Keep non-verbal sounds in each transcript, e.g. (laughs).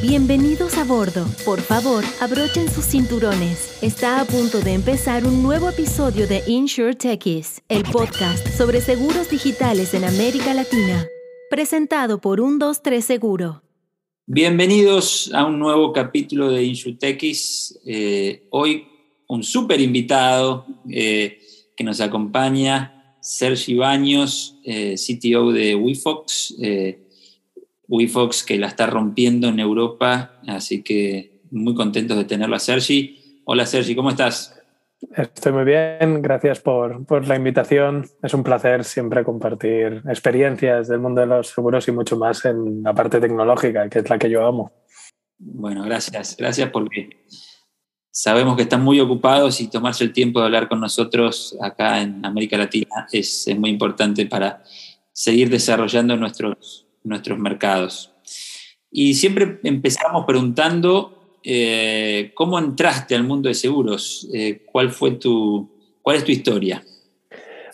Bienvenidos a bordo. Por favor, abrochen sus cinturones. Está a punto de empezar un nuevo episodio de Insure el podcast sobre seguros digitales en América Latina. Presentado por 123 Seguro. Bienvenidos a un nuevo capítulo de Insure Techies. Eh, hoy un súper invitado eh, que nos acompaña, Sergi Baños, eh, CTO de WeFox. WeFox que la está rompiendo en Europa, así que muy contentos de tenerlo a Sergi. Hola Sergi, ¿cómo estás? Estoy muy bien, gracias por, por, la invitación. Es un placer siempre compartir experiencias del mundo de los seguros y mucho más en la parte tecnológica, que es la que yo amo. Bueno, gracias, gracias porque sabemos que están muy ocupados y tomarse el tiempo de hablar con nosotros acá en América Latina es, es muy importante para seguir desarrollando nuestros, nuestros mercados. Y siempre empezamos preguntando eh, cómo entraste al mundo de seguros, eh, cuál fue tu, cuál es tu historia.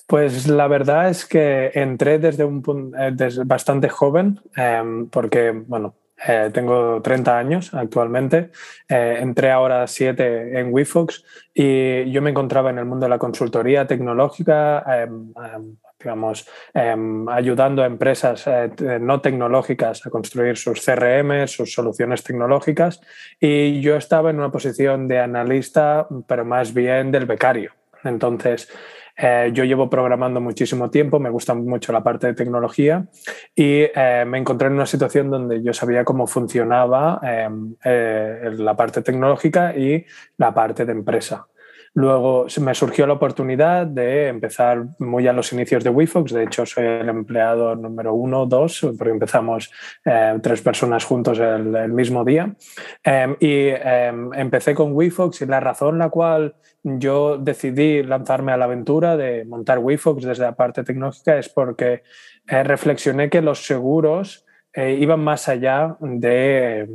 Pues la verdad es que entré desde un eh, bastante joven, em, porque bueno, tengo 30 años actualmente. entré ahora 7 en WeFox y yo me encontraba en el mundo de la consultoría tecnológica, em, em, digamos, em, ayudando a empresas eh, no tecnológicas a construir sus CRM, sus soluciones tecnológicas. Y yo estaba en una posición de analista, pero más bien del becario. Entonces, eh, yo llevo programando muchísimo tiempo, me gusta mucho la parte de tecnología y eh, me encontré en una situación donde yo sabía cómo funcionaba em, la parte tecnológica y la parte de empresa. Luego me surgió la oportunidad de empezar muy a los inicios de WeFox. De hecho, soy el empleado número uno, dos, porque empezamos eh, tres personas juntos el, mismo día. Em, y em, empecé con WeFox y la razón la cual yo decidí lanzarme a la aventura de montar WeFox desde la parte tecnológica es porque eh, reflexioné que los seguros eh, iban más allá de,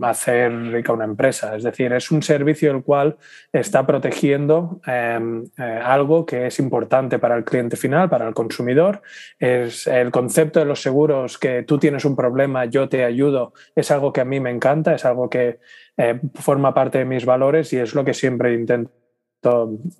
hacer rica una empresa. Es decir, es un servicio el cual está protegiendo em, eh, algo que es importante para el cliente final, para el consumidor. Es el concepto de los seguros que tú tienes un problema, yo te ayudo, es algo que a mí me encanta, es algo que eh, forma parte de mis valores y es lo que siempre intento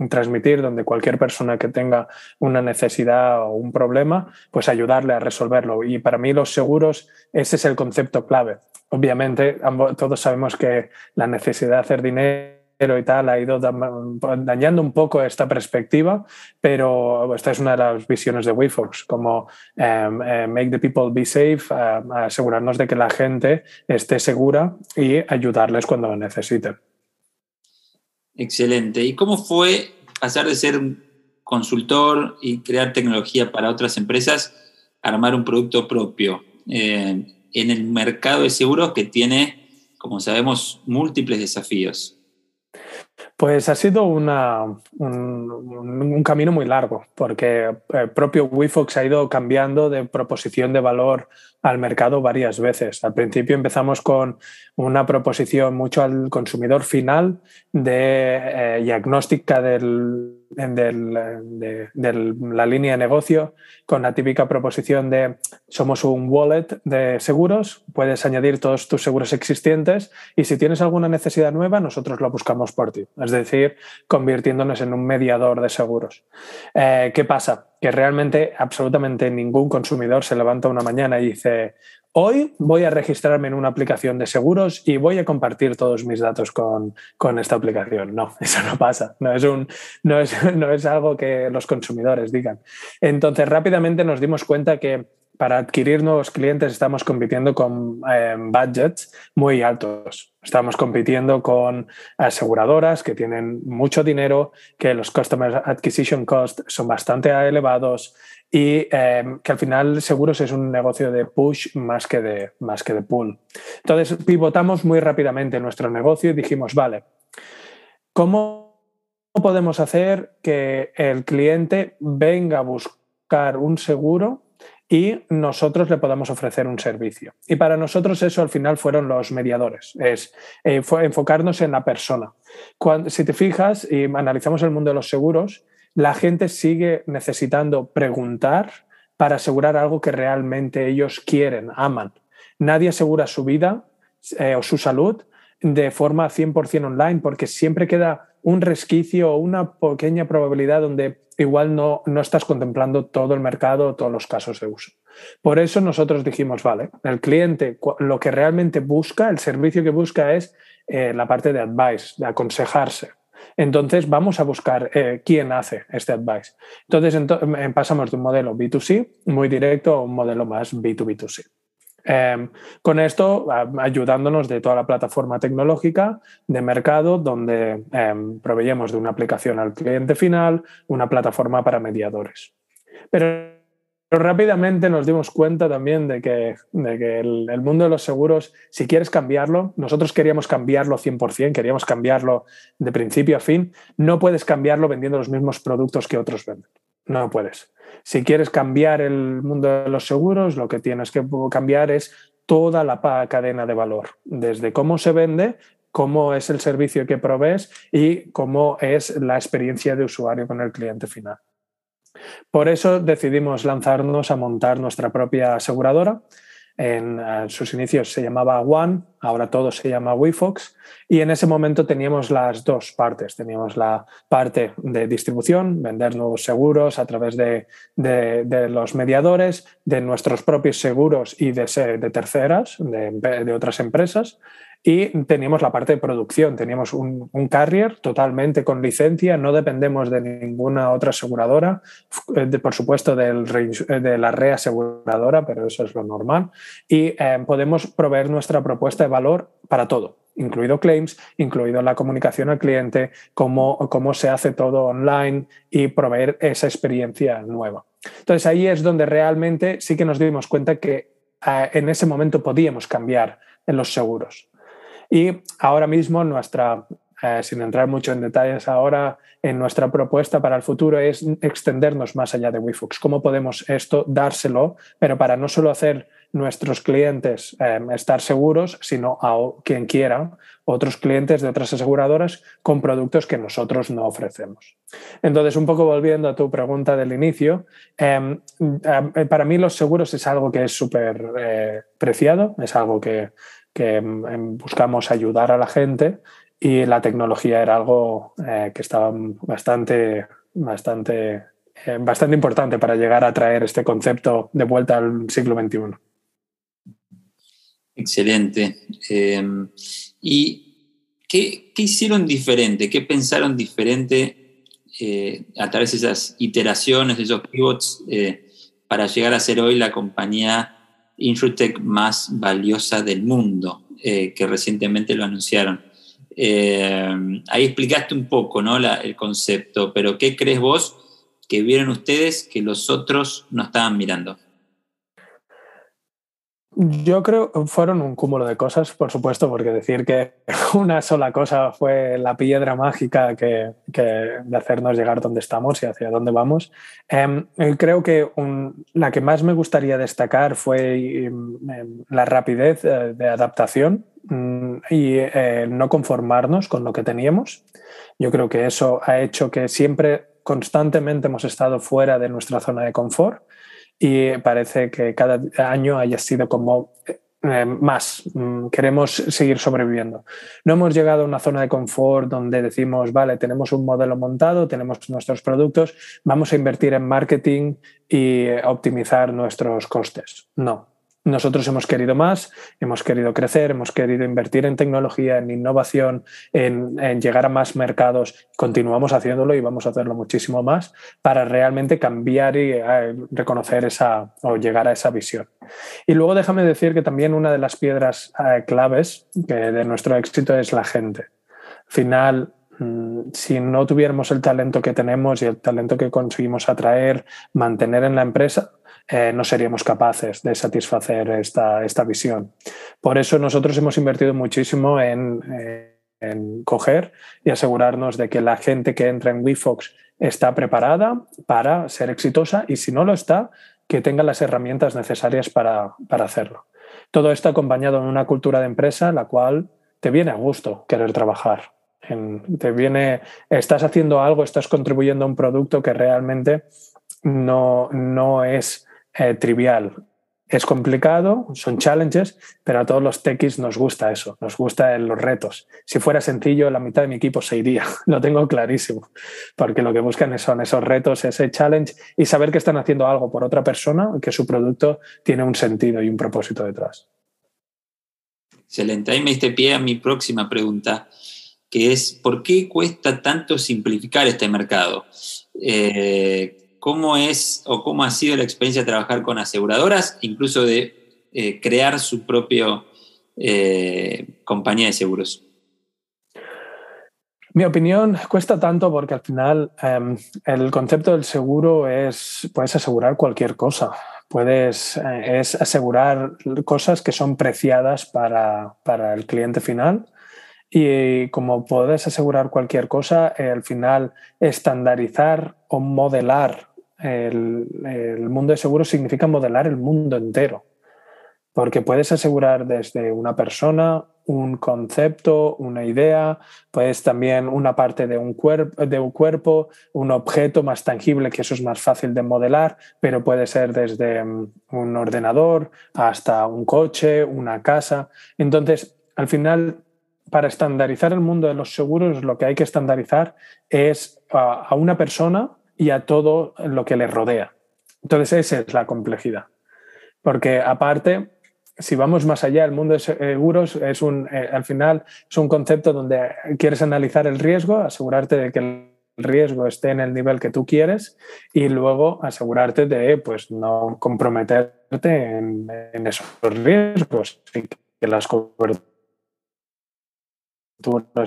transmitir, donde cualquier persona que tenga una necesidad o un problema, pues ayudarle a resolverlo. Y para mí los seguros, ese es el concepto clave. Obviamente, todos sabemos que la necesidad de hacer dinero y tal ha ido dañando un poco esta perspectiva, pero esta es una de las visiones de WeFox, como em, eh, make the people be safe, eh, asegurarnos de que la gente esté segura y ayudarles cuando lo necesiten. Excelente. ¿Y cómo fue pasar de ser consultor y crear tecnología para otras empresas a armar un producto propio eh, en el mercado de seguros que tiene, como sabemos, múltiples desafíos? Pues ha sido una, un, camino muy largo, porque el eh, propio WeFox ha ido cambiando de proposición de valor al mercado varias veces. Al principio empezamos con una proposición mucho al consumidor final de eh, diagnóstica del de, la línea de negocio con la típica proposición de somos un wallet de seguros, puedes añadir todos tus seguros existentes y si tienes alguna necesidad nueva, nosotros lo buscamos por ti. Es decir, convirtiéndonos en un mediador de seguros. Eh, ¿Qué pasa? Que realmente absolutamente ningún consumidor se levanta una mañana y dice, Hoy voy a registrarme en una aplicación de seguros y voy a compartir todos mis datos con, esta aplicación. No, (laughs) eso no pasa. No es, un, no, es, (laughs) no es algo que los consumidores digan. Entonces, rápidamente nos dimos cuenta que para adquirir nuevos clientes estamos compitiendo con eh, budgets muy altos. Estamos compitiendo con aseguradoras que tienen mucho dinero, que los Customer Acquisition Costs son bastante elevados, y em, que al final seguros es un negocio de push más que de, más que de pull. Entonces pivotamos muy rápidamente nuestro negocio y dijimos, vale, ¿cómo podemos hacer que el cliente venga a buscar un seguro y nosotros le podamos ofrecer un servicio. Y para nosotros eso al final fueron los mediadores, es eh, enfocarnos en la persona. Cuando, si te fijas y analizamos el mundo de los seguros, la gente sigue necesitando preguntar para asegurar algo que realmente ellos quieren, aman. Nadie asegura su vida eh, o su salud de forma 100% online, porque siempre queda un resquicio o una pequeña probabilidad donde igual no, no estás contemplando todo el mercado todos los casos de uso. Por eso nosotros dijimos, vale, el cliente lo que realmente busca, el servicio que busca es eh, la parte de advice, de aconsejarse. Entonces vamos a buscar eh, quién hace este advice. Entonces pasamos de un modelo B2C muy directo a un modelo más B2B2C. Em, con esto, ayudándonos de toda la plataforma tecnológica de mercado, donde eh, de una aplicación al cliente final, una plataforma para mediadores. Pero, rápidamente nos dimos cuenta también de que, el, mundo de los seguros, si quieres cambiarlo, nosotros queríamos cambiarlo 100%, queríamos cambiarlo de principio a fin, no puedes cambiarlo vendiendo los mismos productos que otros venden. No puedes. Si quieres cambiar el mundo de los seguros, lo que tienes que cambiar es toda la cadena de valor, desde cómo se vende, cómo es el servicio que provees y cómo es la experiencia de usuario con el cliente final. Por eso decidimos lanzarnos a montar nuestra propia aseguradora en, sus inicios se llamaba One, ahora todo se llama WeFox, y en ese momento teníamos las dos partes. Teníamos la parte de distribución, vender nuevos seguros a través de, los mediadores, de nuestros propios seguros y de, terceras, de otras empresas, y teníamos la parte de producción, teníamos un, carrier totalmente con licencia, no dependemos de ninguna otra aseguradora, eh, por supuesto del, de la reaseguradora, pero eso es lo normal, y eh, podemos proveer nuestra propuesta de valor para todo, incluido claims, incluido la comunicación al cliente, cómo, cómo se hace todo online y proveer esa experiencia nueva. Entonces ahí es donde realmente sí que nos dimos cuenta que eh, en ese momento podíamos cambiar en los seguros. Y ahora mismo nuestra, eh, sin entrar mucho en detalles ahora, en nuestra propuesta para el futuro es extendernos más allá de WeFox. ¿Cómo podemos esto dárselo, pero para no solo hacer nuestros clientes em, estar seguros, sino a quien quiera, otros clientes de otras aseguradoras con productos que nosotros no ofrecemos. Entonces, un poco volviendo a tu pregunta del inicio, em, em, para mí los seguros es algo que es súper eh, preciado, es algo que que em, buscamos ayudar a la gente y la tecnología era algo eh, que estaba bastante, bastante, eh, bastante importante para llegar a traer este concepto de vuelta al siglo XXI. Excelente. Em, ¿Y qué, qué, hicieron diferente? ¿Qué pensaron diferente eh, a través de esas iteraciones, de esos pivots, para llegar a ser hoy la compañía Insurtech más valiosa del mundo, eh, que recientemente lo anunciaron. Eh, ahí explicaste un poco ¿no? el concepto, pero ¿qué crees vos que vieron ustedes que los otros no estaban mirando? Yo creo que fueron un cúmulo de cosas, por supuesto, porque decir que (laughs) una sola cosa fue la piedra mágica que, de hacernos llegar donde estamos y hacia dónde vamos. Em, creo que la que más me gustaría destacar fue em, em, la rapidez eh, de adaptación mm, y eh, no conformarnos con lo que teníamos. Yo creo que eso ha hecho que siempre constantemente hemos estado fuera de nuestra zona de confort y parece que cada año haya sido como eh, más, mm, queremos seguir sobreviviendo. No hemos llegado a una zona de confort donde decimos, vale, tenemos un modelo montado, tenemos nuestros productos, vamos a invertir en marketing y optimizar nuestros costes. No, nosotros hemos querido más, hemos querido crecer, hemos querido invertir en tecnología, en innovación, en, llegar a más mercados. Continuamos haciéndolo y vamos a hacerlo muchísimo más para realmente cambiar y eh, reconocer esa o llegar a esa visión. Y luego déjame decir que también una de las piedras eh, claves de nuestro éxito es la gente. Al final, si no tuviéramos el talento que tenemos y el talento que conseguimos atraer, mantener en la empresa, eh, no seríamos capaces de satisfacer esta, esta, visión. Por eso nosotros hemos invertido muchísimo en, eh, en, coger y asegurarnos de que la gente que entra en WeFox está preparada para ser exitosa y si no lo está, que tenga las herramientas necesarias para, para hacerlo. Todo esto acompañado en una cultura de empresa la cual te viene a gusto querer trabajar. Te viene, estás haciendo algo, estás contribuyendo a un producto que realmente no, no es eh, trivial Es complicado, son challenges, pero a todos los techies nos gusta eso, nos gustan los retos. Si fuera sencillo, la mitad de mi equipo se iría, (laughs) lo tengo clarísimo, porque lo que buscan son esos retos, ese challenge y saber que están haciendo algo por otra persona, que su producto tiene un sentido y un propósito detrás. Excelente. Ahí me diste pie a mi próxima pregunta, que es, ¿por qué cuesta tanto simplificar este mercado? Eh, ¿Cómo es o cómo ha sido la experiencia de trabajar con aseguradoras, incluso de eh, crear su propia eh, compañía de seguros? Mi opinión cuesta tanto porque al final em, el concepto del seguro es, puedes asegurar cualquier cosa. Puedes, es asegurar cosas que son preciadas para, para, el cliente final. Y como puedes asegurar cualquier cosa, al final estandarizar o modelar el, mundo de seguros significa modelar el mundo entero, porque puedes asegurar desde una persona, un concepto, una idea, puedes también una parte de un, cuerpo, de un cuerpo, un objeto más tangible, que eso es más fácil de modelar, pero puede ser desde mm, un ordenador hasta un coche, una casa. Entonces, al final, para estandarizar el mundo de los seguros, lo que hay que estandarizar es a una persona y a todo lo que le rodea. Entonces, esa es la complejidad. Porque aparte, si vamos más allá, el mundo de seguros es un, eh, al final es un concepto donde quieres analizar el riesgo, asegurarte de que el riesgo esté en el nivel que tú quieres y luego asegurarte de pues, no comprometerte en, esos riesgos y que las coberturas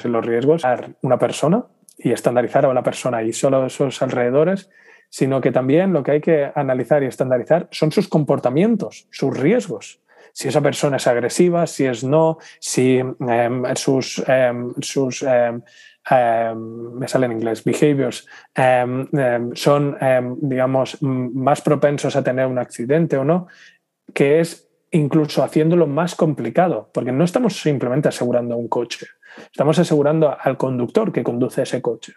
y los riesgos a una persona y estandarizar a una persona y solo esos alrededores, sino que también lo que hay que analizar y estandarizar son sus comportamientos, sus riesgos. Si esa persona es agresiva, si es no, si em, sus, em, sus em, me sale inglés, behaviors, son, digamos, más propensos a tener un accidente o no, que es incluso haciéndolo más complicado, porque no estamos simplemente asegurando un coche, Estamos asegurando al conductor que conduce ese coche.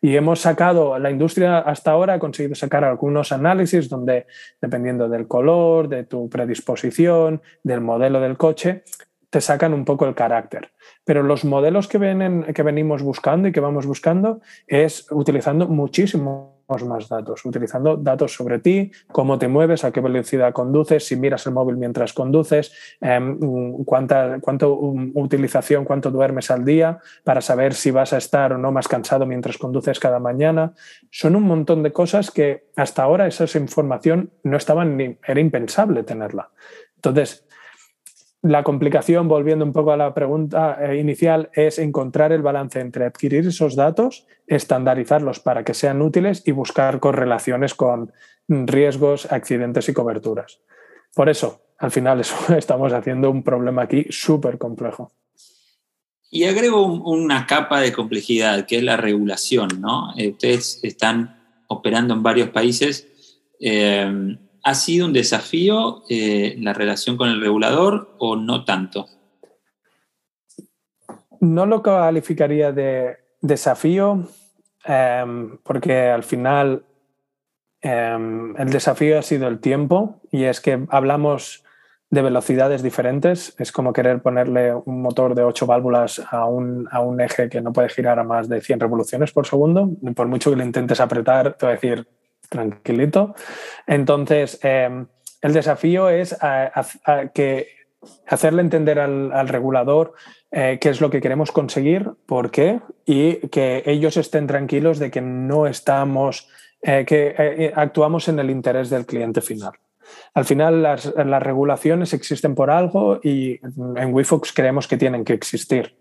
Y hemos sacado, la industria hasta ahora ha conseguido sacar algunos análisis donde, dependiendo del color, de tu predisposición, del modelo del coche, te sacan un poco el carácter. Pero los modelos que, vienen, que venimos buscando y que vamos buscando es utilizando muchísimo más datos, utilizando datos sobre ti, cómo te mueves, a qué velocidad conduces, si miras el móvil mientras conduces, em, cuánta cuánto, utilización, cuánto duermes al día, para saber si vas a estar o no más cansado mientras conduces cada mañana. Son un montón de cosas que hasta ahora esa información no estaban ni, era impensable tenerla. Entonces, la complicación, volviendo un poco a la pregunta eh, inicial, es encontrar el balance entre adquirir esos datos, estandarizarlos para que sean útiles y buscar correlaciones con riesgos, accidentes y coberturas. Por eso, al final, (laughs) estamos haciendo un problema aquí súper complejo. Y agrego una capa de complejidad, que es la regulación. ¿no? Ustedes están operando en varios países. Eh, ¿Ha sido un desafío eh, la relación con el regulador o no tanto? No lo calificaría de desafío em, porque al final em, el desafío ha sido el tiempo y es que hablamos de velocidades diferentes. Es como querer ponerle un motor de ocho válvulas a un, a un eje que no puede girar a más de 100 revoluciones por segundo. Por mucho que le intentes apretar, te va a decir, tranquilito. Entonces, em, el desafío es que hacerle entender al, regulador eh, qué es lo que queremos conseguir, por qué, y que ellos estén tranquilos de que no estamos, eh, que eh, actuamos en el interés del cliente final. Al final, las, las, regulaciones existen por algo y en WeFox creemos que tienen que existir.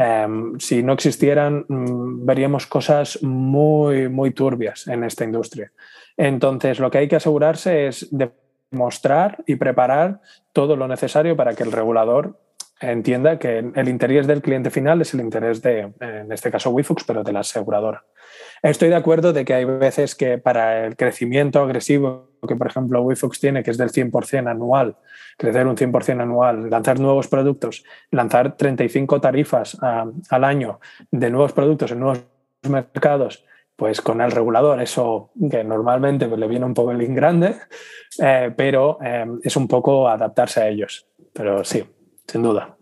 Em, si no existieran, mm, veríamos cosas muy, muy turbias en esta industria. Entonces, lo que hay que asegurarse es demostrar y preparar todo lo necesario para que el regulador entienda que el interés del cliente final es el interés de, en este caso, WiFox, pero de la aseguradora. Estoy de acuerdo de que hay veces que para el crecimiento agresivo que, por ejemplo, WiFox tiene, que es del 100% anual, crecer un 100% anual, lanzar nuevos productos, lanzar 35 tarifas ah, al año de nuevos productos en nuevos mercados pues con el regulador, eso que normalmente pues, le viene un poco el grande, eh, pero eh, es un poco adaptarse a ellos. Pero sí, sin duda.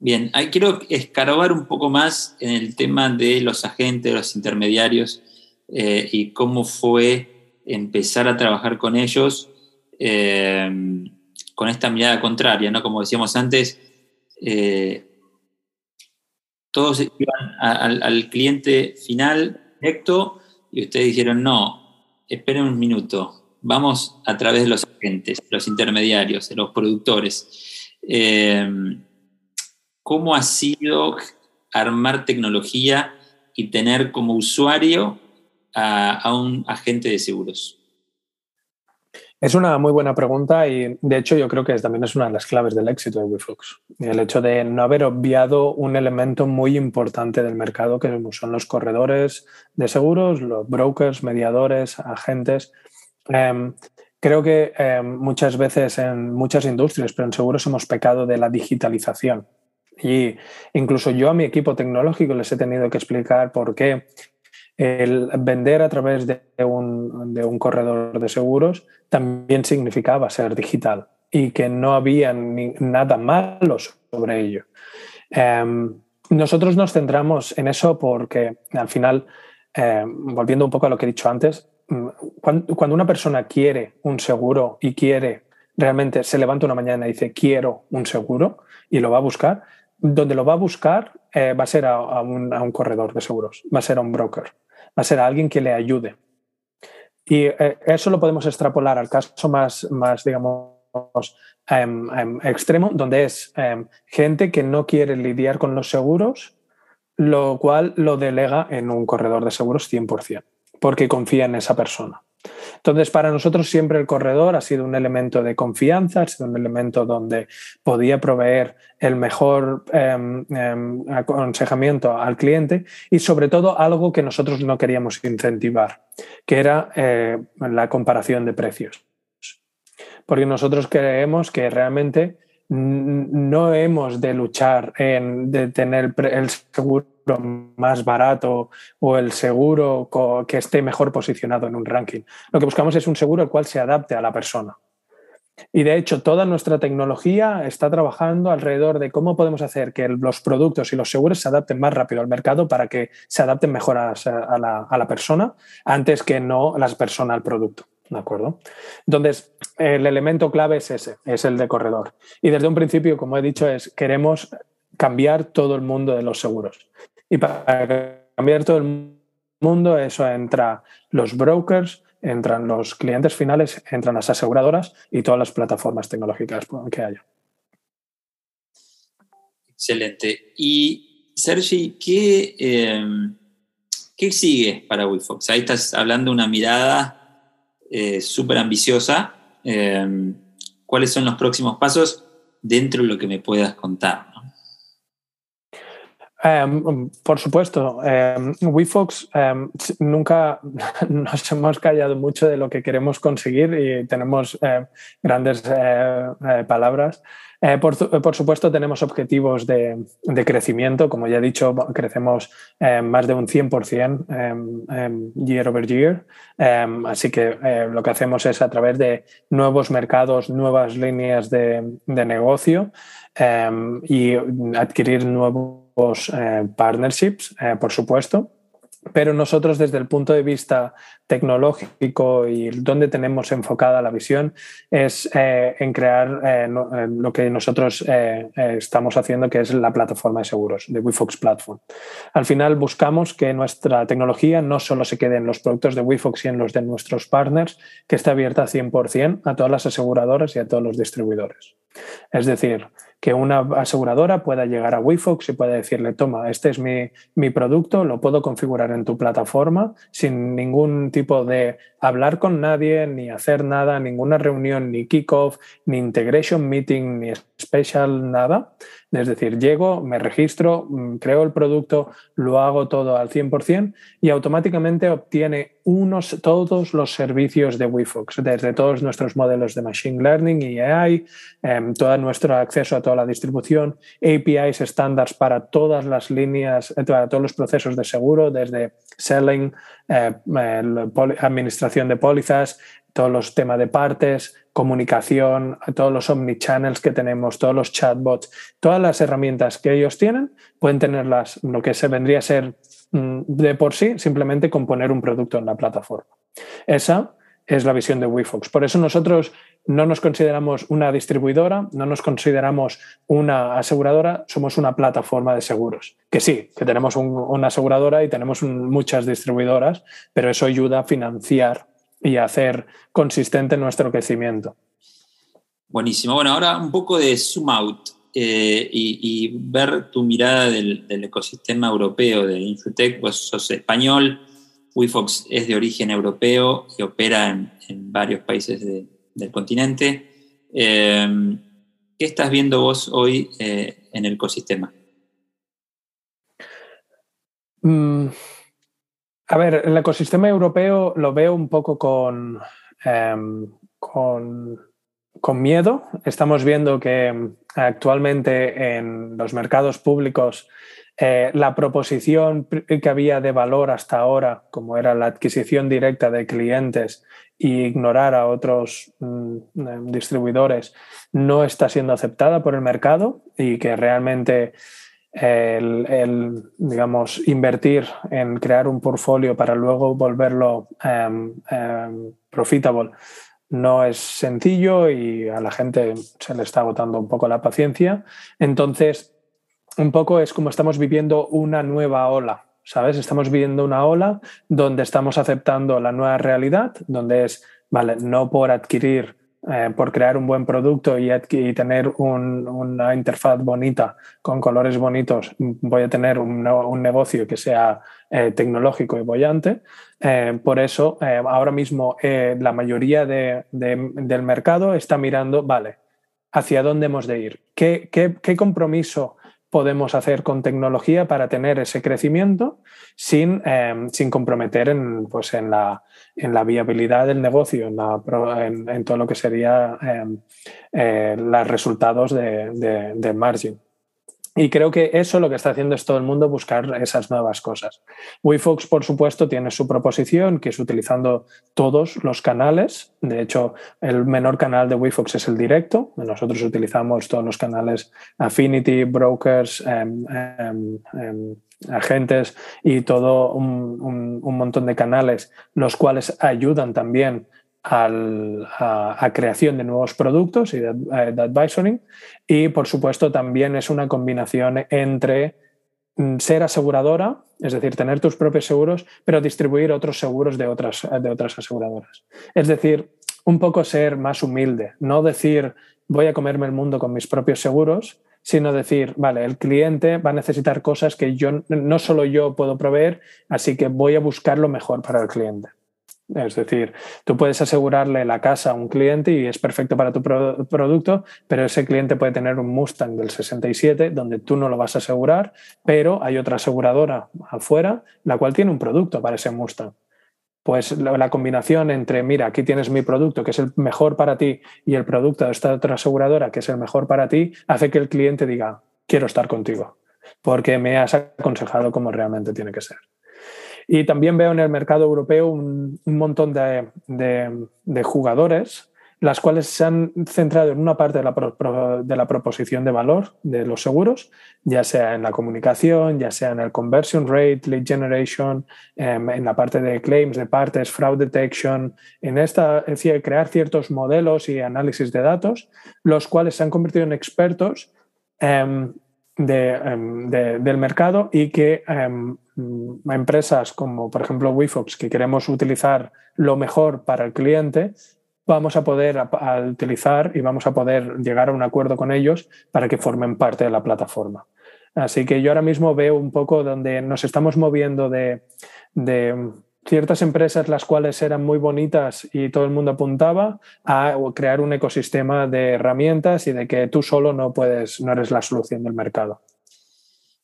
Bien, quiero escarbar un poco más en el tema de los agentes, los intermediarios eh, y cómo fue empezar a trabajar con ellos con esta mirada contraria, ¿no? Como decíamos antes, todos iban al, cliente final directo y ustedes dijeron, no, esperen un minuto, vamos a través de los agentes, los intermediarios, de los productores. Em, ¿Cómo ha sido armar tecnología y tener como usuario a un agente de seguros? Es una muy buena pregunta y de hecho yo creo que también es una de las claves del éxito de WeFox. El hecho de no haber obviado un elemento muy importante del mercado que son los corredores de seguros, los brokers, mediadores, agentes. Em, creo que em, muchas veces en muchas industrias, pero en seguros hemos pecado de la digitalización. Y incluso yo a mi equipo tecnológico les he tenido que explicar por qué el vender a través de un, de un corredor de seguros también significaba ser digital y que no había nada malo sobre ello. Em, nosotros nos centramos en eso porque al final, em, volviendo un poco a lo que he dicho antes, mm, cuando, una persona quiere un seguro y quiere realmente se levanta una mañana y dice quiero un seguro y lo va a buscar, donde lo va a buscar eh, va a ser a, un, a, un, corredor de seguros, va a ser a un broker, a ser alguien que le ayude. Y eh, eso lo podemos extrapolar al caso más, más digamos, em, em, extremo, donde es em, gente que no quiere lidiar con los seguros, lo cual lo delega en un corredor de seguros 100%, porque confía en esa persona. Entonces, para nosotros siempre el corredor ha sido un elemento de confianza, ha sido un elemento donde podía proveer el mejor em, em, aconsejamiento al cliente y sobre todo algo que nosotros no queríamos incentivar, que era eh, la comparación de precios. Porque nosotros creemos que realmente no hemos de luchar en de tener el seguro más barato o el seguro que esté mejor posicionado en un ranking. Lo que buscamos es un seguro el cual se adapte a la persona. Y de hecho, toda nuestra tecnología está trabajando alrededor de cómo podemos hacer que los productos y los seguros se adapten más rápido al mercado para que se adapten mejor a, la, a la, persona antes que no las personas al producto. ¿De acuerdo? Entonces, el elemento clave es ese, es el de corredor. Y desde un principio, como he dicho, es queremos cambiar todo el mundo de los seguros. Y para cambiar todo el mundo, eso entra los brokers, entran los clientes finales, entran las aseguradoras y todas las plataformas tecnológicas que haya. Excelente. Y Sergi, ¿qué, em, ¿qué sigue para WeFox? Ahí estás hablando de una mirada eh, súper ambiciosa. Em, ¿Cuáles son los próximos pasos dentro de lo que me puedas contar? Em, por supuesto, um, WeFox em, nunca (laughs) nos hemos callado mucho de lo que queremos conseguir y tenemos grandes eh, eh, palabras. Eh, por, supuesto, tenemos objetivos de, crecimiento. Como ya he dicho, crecemos más de un 100% year over year. así que lo que hacemos es a través de nuevos mercados, nuevas líneas de, de negocio y adquirir nuevos eh, partnerships, eh, por supuesto, pero nosotros desde el punto de vista tecnológico y donde tenemos enfocada la visión es eh, en crear lo que nosotros estamos haciendo, que es la plataforma de seguros, de WeFox Platform. Al final buscamos que nuestra tecnología no solo se quede en los productos de WeFox y en los de nuestros partners, que esté abierta 100% a todas las aseguradoras y a todos los distribuidores. Es decir, que una aseguradora pueda llegar a WeFox y pueda decirle, toma, este es mi, mi, producto, lo puedo configurar en tu plataforma sin ningún tipo de hablar con nadie, ni hacer nada, ninguna reunión, ni kickoff, ni integration meeting, ni special, nada. Es decir, llego, me registro, mm, creo el producto, lo hago todo al 100% y automáticamente obtiene unos, todos los servicios de WeFox, desde todos nuestros modelos de Machine Learning y AI, em, todo nuestro acceso a toda la distribución, APIs estándares para todas las líneas, eh, para todos los procesos de seguro, desde selling, eh, administración de pólizas, todos los temas de partes, comunicación, todos los omnichannels que tenemos, todos los chatbots, todas las herramientas que ellos tienen, pueden tenerlas, lo que se vendría a ser mm, de por sí, simplemente componer un producto en la plataforma. Esa es la visión de WeFox. Por eso nosotros no nos consideramos una distribuidora, no nos consideramos una aseguradora, somos una plataforma de seguros. Que sí, que tenemos una aseguradora y tenemos muchas distribuidoras, pero eso ayuda a financiar y hacer consistente nuestro crecimiento. Buenísimo. Bueno, ahora un poco de zoom out eh, y, ver tu mirada del, ecosistema europeo de Infotech. Vos sos español, WeFox es de origen europeo y opera en, varios países del continente. Em, ¿Qué estás viendo vos hoy eh, en el ecosistema? Mm, a ver, el ecosistema europeo lo veo un poco con, em, con, miedo. Estamos viendo que em, actualmente en los mercados públicos eh, la proposición que había de valor hasta ahora, como era la adquisición directa de clientes y ignorar a otros mm, em, distribuidores, no está siendo aceptada por el mercado y que realmente el, digamos, invertir en crear un portfolio para luego volverlo um, profitable no es sencillo y a la gente se le está agotando un poco la paciencia. Entonces, un poco es como estamos viviendo una nueva ola, ¿sabes? Estamos viviendo una ola donde estamos aceptando la nueva realidad, donde es, vale, no por adquirir eh, por crear un buen producto y, tener una interfaz bonita con colores bonitos, voy a tener un, negocio que sea eh, tecnológico y bollante. Eh, por eso, ahora mismo la mayoría del mercado está mirando, vale, ¿hacia dónde hemos de ir? ¿Qué, qué compromiso podemos hacer con tecnología para tener ese crecimiento sin, em, sin comprometer en, pues en, la, en, la, viabilidad del negocio, en, en, todo lo que sería em, eh, los resultados de, de, de margin. Y creo que eso lo que está haciendo es todo el mundo buscar esas nuevas cosas. WeFox, por supuesto, tiene su proposición, que es utilizando todos los canales. De hecho, el menor canal de WeFox es el directo. Nosotros utilizamos todos los canales Affinity, brokers, em, em, em, agentes y todo un, un montón de canales, los cuales ayudan también a, creación de nuevos productos y de, eh, de, advisoring. Y por supuesto también es una combinación entre mm, ser aseguradora, es decir, tener tus propios seguros, pero distribuir otros seguros de otras, de otras aseguradoras. Es decir, un poco ser más humilde, no decir voy a comerme el mundo con mis propios seguros, sino decir, vale, el cliente va a necesitar cosas que yo no solo yo puedo proveer, así que voy a buscar lo mejor para el cliente. Es decir, tú puedes asegurarle la casa a un cliente y es perfecto para tu producto, pero ese cliente puede tener un Mustang del 67 donde tú no lo vas a asegurar, pero hay otra aseguradora afuera la cual tiene un producto para ese Mustang. Pues la, combinación entre, mira, aquí tienes mi producto que es el mejor para ti y el producto de esta otra aseguradora que es el mejor para ti, hace que el cliente diga, quiero estar contigo, porque me has aconsejado como realmente tiene que ser. Y también veo en el mercado europeo un, montón de, de, jugadores, las cuales se han centrado en una parte de la, de la, proposición de valor de los seguros, ya sea en la comunicación, ya sea en el conversion rate, lead generation, em, en la parte de claims, de partes, fraud detection, en esta, es decir, crear ciertos modelos y análisis de datos, los cuales se han convertido en expertos em, em, del mercado y que Mm, empresas como por ejemplo WeFox que queremos utilizar lo mejor para el cliente, vamos a poder utilizar y vamos a poder llegar a un acuerdo con ellos para que formen parte de la plataforma. Así que yo ahora mismo veo un poco donde nos estamos moviendo de, de ciertas empresas las cuales eran muy bonitas y todo el mundo apuntaba a crear un ecosistema de herramientas y de que tú solo no puedes, no eres la solución del mercado.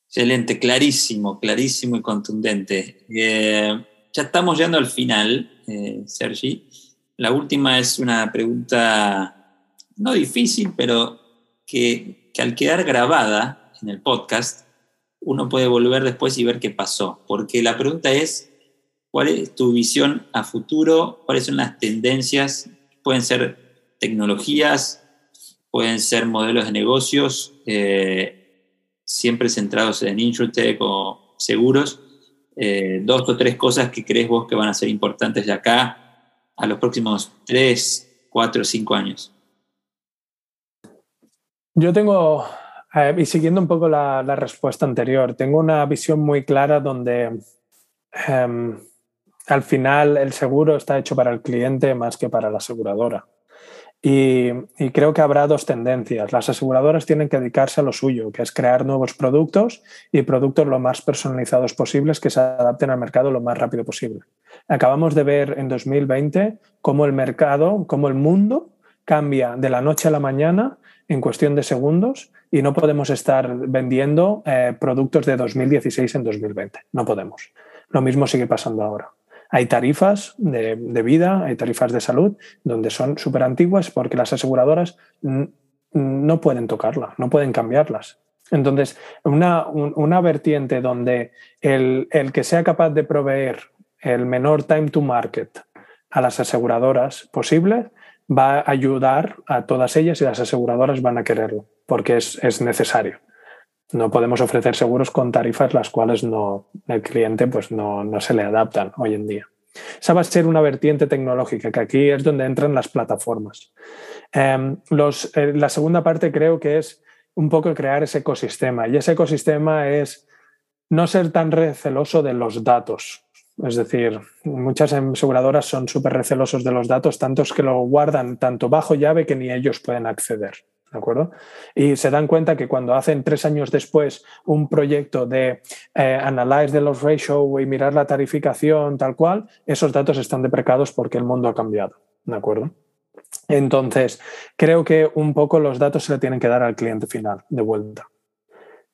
Excelente, clarísimo, clarísimo y contundente. Eh, ya estamos llegando al final, eh, Sergi. La última es una pregunta no difícil, pero que, que al quedar grabada en el podcast, uno puede volver después y ver qué pasó. Porque la pregunta es, ¿cuál es tu visión a futuro? ¿Cuáles son las tendencias? Pueden ser tecnologías, pueden ser modelos de negocios, eh, siempre centrados en InsurTech o seguros. Eh, dos o tres cosas que crees vos que van a ser importantes de acá a los próximos tres, cuatro, cinco años. Yo tengo, eh, y siguiendo un poco la, respuesta anterior, tengo una visión muy clara donde em, al final el seguro está hecho para el cliente más que para la aseguradora. Y, creo que habrá dos tendencias. Las aseguradoras tienen que dedicarse a lo suyo, que es crear nuevos productos y productos lo más personalizados posibles que se adapten al mercado lo más rápido posible. Acabamos de ver en 2020 cómo el mercado, cómo el mundo cambia de la noche a la mañana en cuestión de segundos y no podemos estar vendiendo eh, productos de 2016 en 2020. No podemos. Lo mismo sigue pasando ahora. Hay tarifas de, vida, hay tarifas de salud, donde son súper antiguas porque las aseguradoras no pueden tocarla, no pueden cambiarlas. Entonces, una, una vertiente donde el, el, que sea capaz de proveer el menor time to market a las aseguradoras posible va a ayudar a todas ellas y las aseguradoras van a quererlo, porque es, es necesario. No podemos ofrecer seguros con tarifas las cuales no, el cliente pues no, no se le adaptan hoy en día. Esa va a ser una vertiente tecnológica, que aquí es donde entran las plataformas. Em, los, eh, la segunda parte creo que es un poco crear ese ecosistema, y ese ecosistema es no ser tan receloso de los datos. Es decir, muchas aseguradoras son súper recelosos de los datos, tantos que lo guardan tanto bajo llave que ni ellos pueden acceder. ¿De acuerdo? Y se dan cuenta que cuando hacen tres años después un proyecto de eh, analyze de los ratio y mirar la tarificación tal cual, esos datos están deprecados porque el mundo ha cambiado. ¿De acuerdo? Entonces, creo que un poco los datos se le tienen que dar al cliente final de vuelta.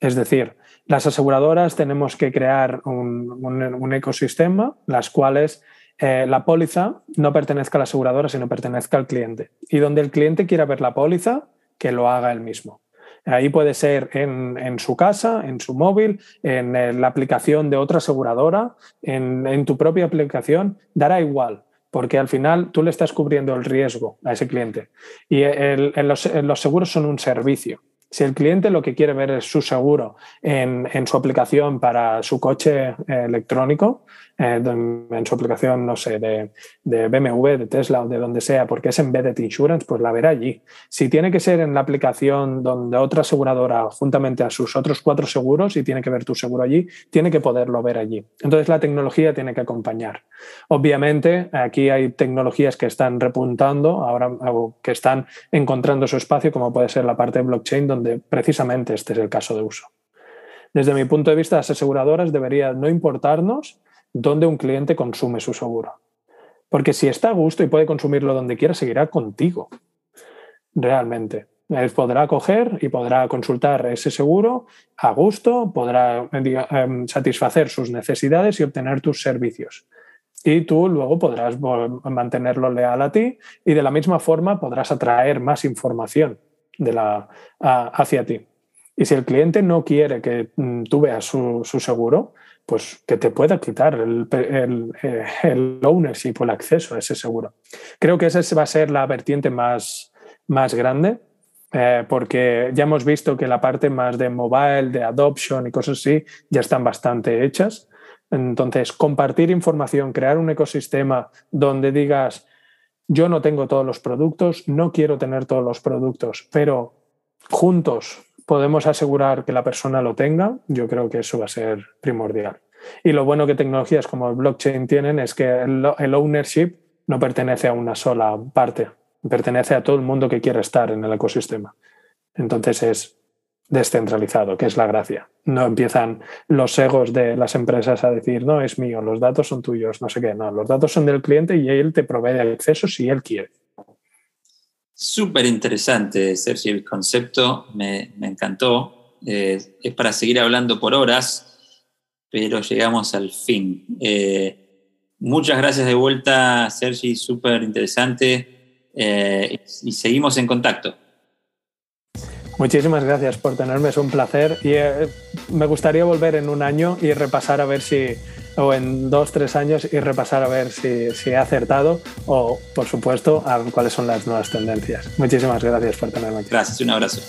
Es decir, las aseguradoras tenemos que crear un, ecosistema, las cuales eh, la póliza no pertenezca a la aseguradora, sino pertenezca al cliente. Y donde el cliente quiera ver la póliza, que lo haga él mismo. Ahí puede ser en, su casa, en su móvil, en, eh, la aplicación de otra aseguradora, en, tu propia aplicación, dará igual, porque al final tú le estás cubriendo el riesgo a ese cliente. Y los seguros son un servicio. Si el cliente lo que quiere ver es su seguro en, su aplicación para su coche eh, electrónico, eh, en su aplicación, no sé, de, BMW, de Tesla o de donde sea, porque es embedded insurance, pues la verá allí. Si tiene que ser en la aplicación donde otra aseguradora, juntamente a sus otros cuatro seguros, y tiene que ver tu seguro allí, tiene que poderlo ver allí. Entonces la tecnología tiene que acompañar. Obviamente, aquí hay tecnologías que están repuntando, ahora que están encontrando su espacio, como puede ser la parte de blockchain, donde precisamente este es el caso de uso. Desde mi punto de vista, las aseguradoras deberían no importarnos dónde un cliente consume su seguro. Porque si está a gusto y puede consumirlo donde quiera, seguirá contigo. Realmente. Él podrá coger y podrá consultar ese seguro a gusto, podrá em, satisfacer sus necesidades y obtener tus servicios. Y tú luego podrás mantenerlo leal a ti y de la misma forma podrás atraer más información de la, hacia ti. Y si el cliente no quiere que mm, tú veas su, seguro, pues que te pueda quitar el, el, eh, el, ownership o el acceso a ese seguro. Creo que esa va a ser la vertiente más, más grande, eh, porque ya hemos visto que la parte más de mobile, de adoption y cosas así, ya están bastante hechas. Entonces, compartir información, crear un ecosistema donde digas, yo no tengo todos los productos, no quiero tener todos los productos, pero juntos podemos asegurar que la persona lo tenga, yo creo que eso va a ser primordial. Y lo bueno que tecnologías como blockchain tienen es que el, ownership no pertenece a una sola parte, pertenece a todo el mundo que quiera estar en el ecosistema. Entonces es descentralizado, que es la gracia. No empiezan los egos de las empresas a decir, no, es mío, los datos son tuyos, no sé qué. No, los datos son del cliente y él te provee el acceso si él quiere. Súper interesante, Sergio, el concepto me, encantó. Eh, es para seguir hablando por horas, pero llegamos al fin. Eh, muchas gracias de vuelta, Sergi, súper interesante. Eh, y seguimos en contacto. Muchísimas gracias por tenerme, es un placer y eh, me gustaría volver en un año y repasar a ver si, o en dos, tres años y repasar a ver si, he acertado o, por supuesto, a cuáles son las nuevas tendencias. Muchísimas gracias por tenerme aquí. Gracias, un abrazo.